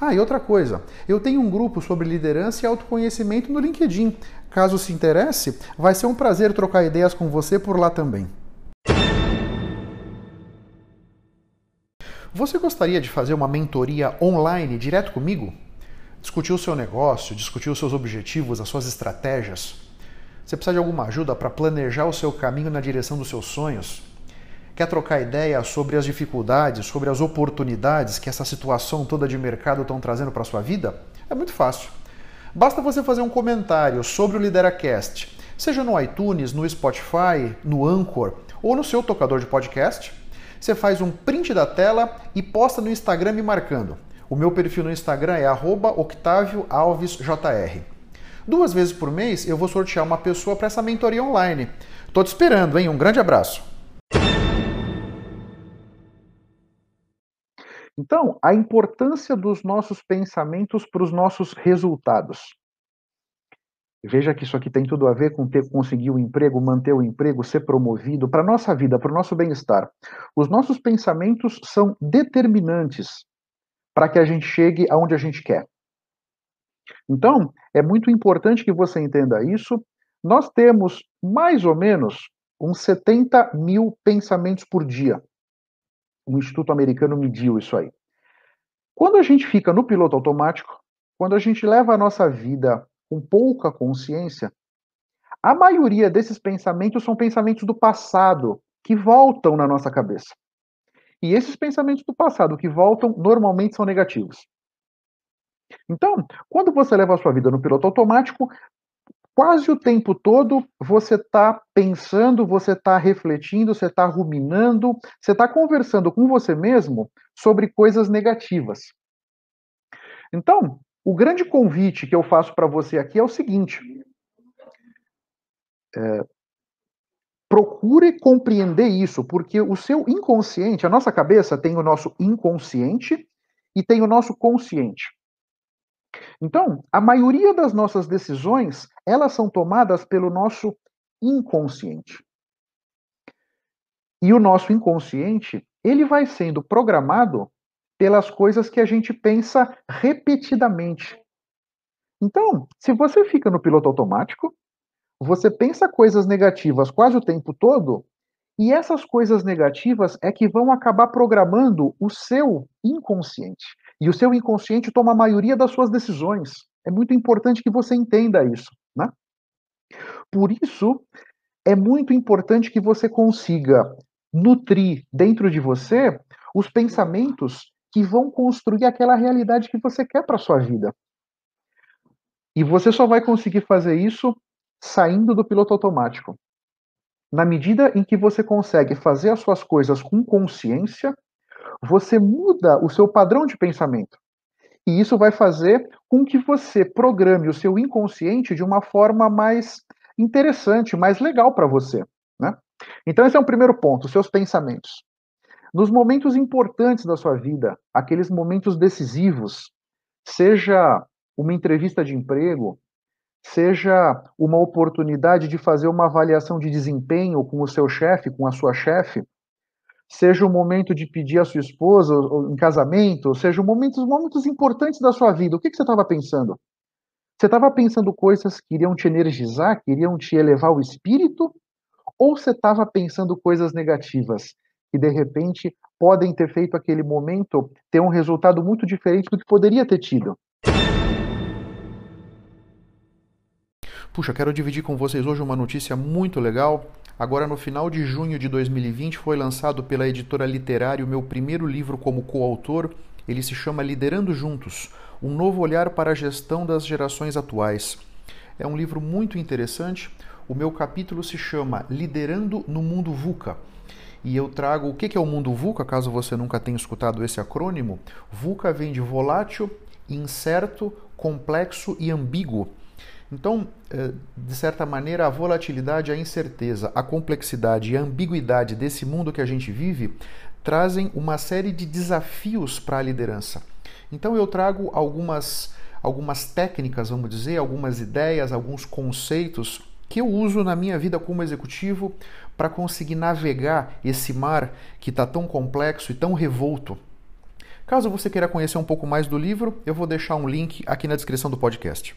Ah, e outra coisa, eu tenho um grupo sobre liderança e autoconhecimento no LinkedIn. Caso se interesse, vai ser um prazer trocar ideias com você por lá também. Você gostaria de fazer uma mentoria online direto comigo? Discutir o seu negócio, discutir os seus objetivos, as suas estratégias? Você precisa de alguma ajuda para planejar o seu caminho na direção dos seus sonhos? Quer trocar ideia sobre as dificuldades, sobre as oportunidades que essa situação toda de mercado estão trazendo para a sua vida? É muito fácil. Basta você fazer um comentário sobre o Lideracast, seja no iTunes, no Spotify, no Anchor ou no seu tocador de podcast você faz um print da tela e posta no Instagram me marcando. O meu perfil no Instagram é @octavioalvesjr. Duas vezes por mês eu vou sortear uma pessoa para essa mentoria online. Tô te esperando, hein? Um grande abraço. Então, a importância dos nossos pensamentos para os nossos resultados. Veja que isso aqui tem tudo a ver com ter conseguir o um emprego, manter o emprego, ser promovido, para a nossa vida, para o nosso bem-estar. Os nossos pensamentos são determinantes para que a gente chegue aonde a gente quer. Então, é muito importante que você entenda isso. Nós temos mais ou menos uns 70 mil pensamentos por dia. O Instituto Americano mediu isso aí. Quando a gente fica no piloto automático, quando a gente leva a nossa vida com pouca consciência, a maioria desses pensamentos são pensamentos do passado que voltam na nossa cabeça. E esses pensamentos do passado que voltam normalmente são negativos. Então, quando você leva a sua vida no piloto automático, quase o tempo todo você está pensando, você está refletindo, você está ruminando, você está conversando com você mesmo sobre coisas negativas. Então, o grande convite que eu faço para você aqui é o seguinte: é, procure compreender isso, porque o seu inconsciente, a nossa cabeça tem o nosso inconsciente e tem o nosso consciente. Então, a maioria das nossas decisões, elas são tomadas pelo nosso inconsciente. E o nosso inconsciente, ele vai sendo programado pelas coisas que a gente pensa repetidamente. Então, se você fica no piloto automático, você pensa coisas negativas quase o tempo todo, e essas coisas negativas é que vão acabar programando o seu inconsciente. E o seu inconsciente toma a maioria das suas decisões. É muito importante que você entenda isso. Né? Por isso, é muito importante que você consiga nutrir dentro de você os pensamentos que vão construir aquela realidade que você quer para sua vida. E você só vai conseguir fazer isso saindo do piloto automático. Na medida em que você consegue fazer as suas coisas com consciência, você muda o seu padrão de pensamento. E isso vai fazer com que você programe o seu inconsciente de uma forma mais interessante, mais legal para você. Né? Então, esse é o primeiro ponto, seus pensamentos. Nos momentos importantes da sua vida, aqueles momentos decisivos, seja uma entrevista de emprego, seja uma oportunidade de fazer uma avaliação de desempenho com o seu chefe, com a sua chefe, seja o momento de pedir a sua esposa em casamento, seja momentos, momentos importantes da sua vida, o que, que você estava pensando? Você estava pensando coisas que iriam te energizar, que iriam te elevar o espírito? Ou você estava pensando coisas negativas, que de repente podem ter feito aquele momento ter um resultado muito diferente do que poderia ter tido. Puxa, quero dividir com vocês hoje uma notícia muito legal. Agora, no final de junho de 2020, foi lançado pela editora Literário meu primeiro livro como coautor. Ele se chama Liderando Juntos Um Novo Olhar para a Gestão das Gerações Atuais. É um livro muito interessante. O meu capítulo se chama Liderando no Mundo VUCA. E eu trago o que é o mundo VUCA, caso você nunca tenha escutado esse acrônimo. VUCA vem de volátil, incerto, complexo e ambíguo. Então, eh, de certa maneira, a volatilidade, a incerteza, a complexidade e a ambiguidade desse mundo que a gente vive trazem uma série de desafios para a liderança. Então, eu trago algumas, algumas técnicas, vamos dizer, algumas ideias, alguns conceitos que eu uso na minha vida como executivo para conseguir navegar esse mar que está tão complexo e tão revolto. Caso você queira conhecer um pouco mais do livro, eu vou deixar um link aqui na descrição do podcast.